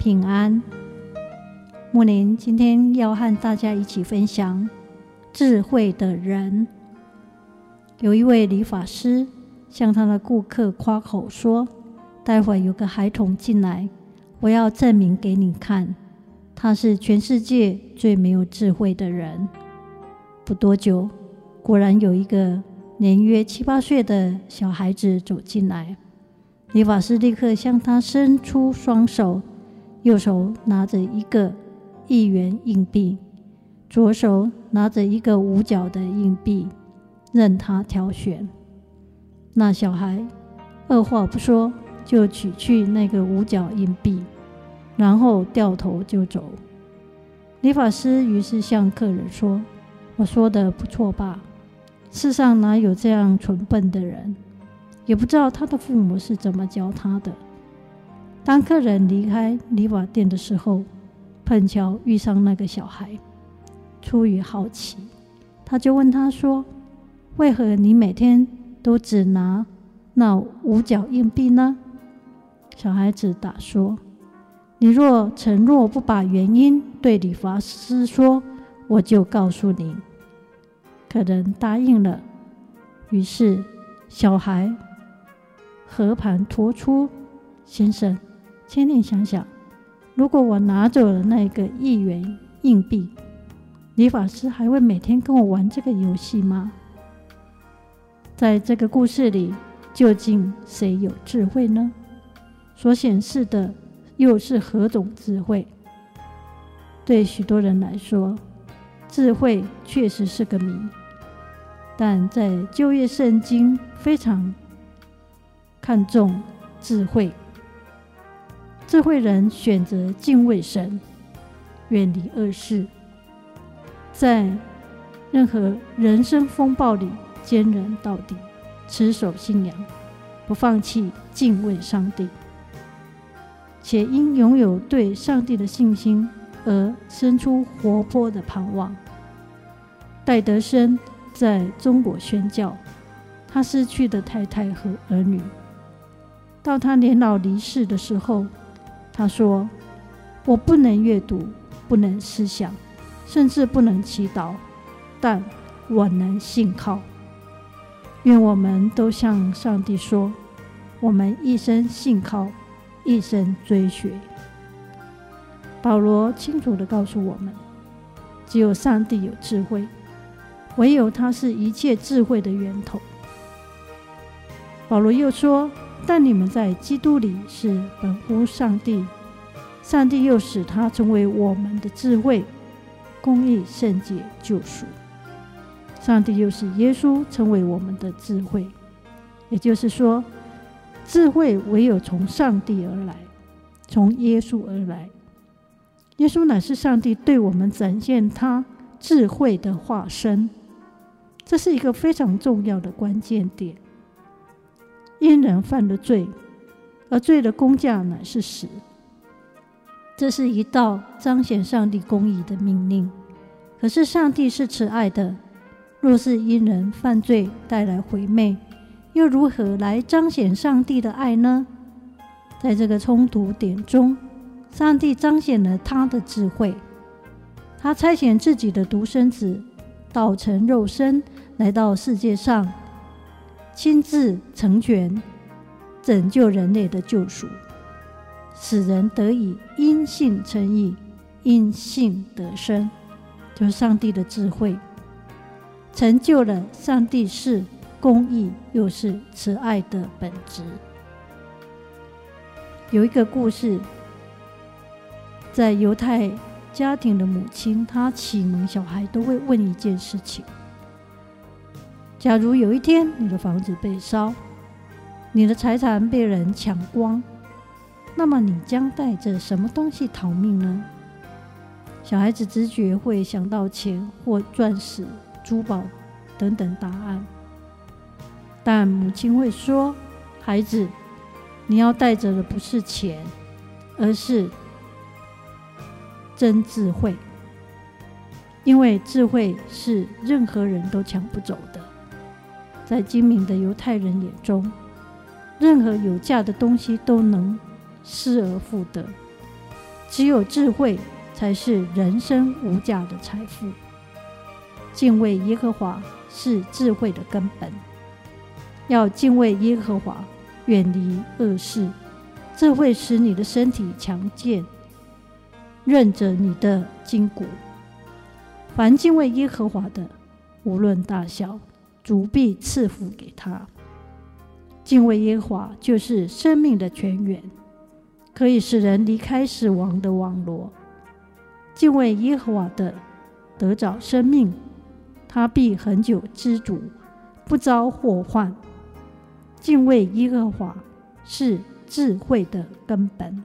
平安，木林今天要和大家一起分享智慧的人。有一位理发师向他的顾客夸口说：“待会有个孩童进来，我要证明给你看，他是全世界最没有智慧的人。”不多久，果然有一个年约七八岁的小孩子走进来，理发师立刻向他伸出双手。右手拿着一个一元硬币，左手拿着一个五角的硬币，任他挑选。那小孩二话不说就取去那个五角硬币，然后掉头就走。理发师于是向客人说：“我说的不错吧？世上哪有这样蠢笨的人？也不知道他的父母是怎么教他的。”当客人离开理发店的时候，碰巧遇上那个小孩。出于好奇，他就问他说：“为何你每天都只拿那五角硬币呢？”小孩子答说：“你若承诺不把原因对理发师说，我就告诉你。”客人答应了。于是小孩和盘托出：“先生。”请你想想，如果我拿走了那个一元硬币，理发师还会每天跟我玩这个游戏吗？在这个故事里，究竟谁有智慧呢？所显示的又是何种智慧？对许多人来说，智慧确实是个谜。但在旧约圣经非常看重智慧。智慧人选择敬畏神，远离恶事，在任何人生风暴里坚韧到底，持守信仰，不放弃敬畏上帝，且因拥有对上帝的信心而生出活泼的盼望。戴德生在中国宣教，他失去的太太和儿女，到他年老离世的时候。他说：“我不能阅读，不能思想，甚至不能祈祷，但我能信靠。愿我们都向上帝说：我们一生信靠，一生追寻。”保罗清楚地告诉我们：只有上帝有智慧，唯有他是一切智慧的源头。保罗又说。但你们在基督里是本乎上帝，上帝又使他成为我们的智慧、公义、圣洁、救赎。上帝又使耶稣成为我们的智慧，也就是说，智慧唯有从上帝而来，从耶稣而来。耶稣乃是上帝对我们展现他智慧的化身，这是一个非常重要的关键点。因人犯了罪，而罪的工价乃是死。这是一道彰显上帝公义的命令。可是上帝是慈爱的，若是因人犯罪带来毁灭，又如何来彰显上帝的爱呢？在这个冲突点中，上帝彰显了他的智慧。他差遣自己的独生子，道成肉身，来到世界上。亲自成全拯救人类的救赎，使人得以因信称义，因信得生，就是上帝的智慧，成就了上帝是公义又是慈爱的本质。有一个故事，在犹太家庭的母亲，她启蒙小孩都会问一件事情。假如有一天你的房子被烧，你的财产被人抢光，那么你将带着什么东西逃命呢？小孩子直觉会想到钱或钻石、珠宝等等答案，但母亲会说：“孩子，你要带着的不是钱，而是真智慧，因为智慧是任何人都抢不走的。在精明的犹太人眼中，任何有价的东西都能失而复得，只有智慧。”才是人生无价的财富。敬畏耶和华是智慧的根本。要敬畏耶和华，远离恶事，这会使你的身体强健，润着你的筋骨。凡敬畏耶和华的，无论大小，主必赐福给他。敬畏耶和华就是生命的泉源，可以使人离开死亡的网罗。敬畏耶和华的，得着生命，他必恒久知足，不遭祸患。敬畏耶和华是智慧的根本。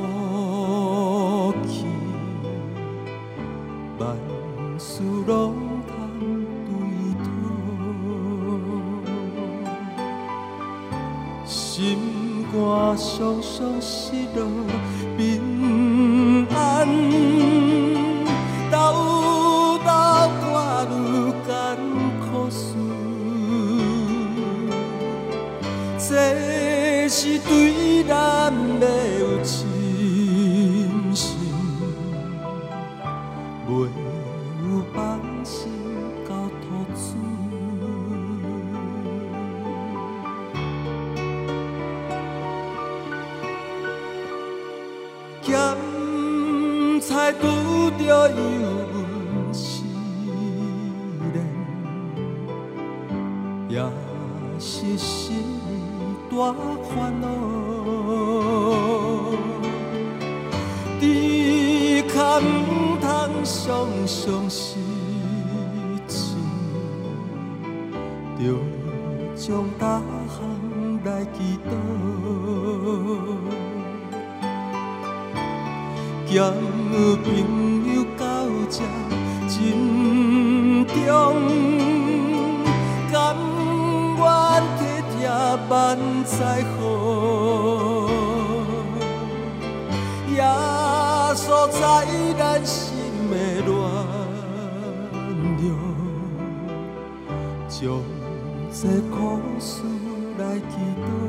上相思路平安，兜兜过路艰苦事，这是对咱的有真心，遇着有份失恋，也是心大烦恼。抵抗不通，常常失亲，着将答案来祈祷。有朋友到这珍重，甘愿体贴万载好，耶稣在咱心的暖融，将这苦事来祈祷。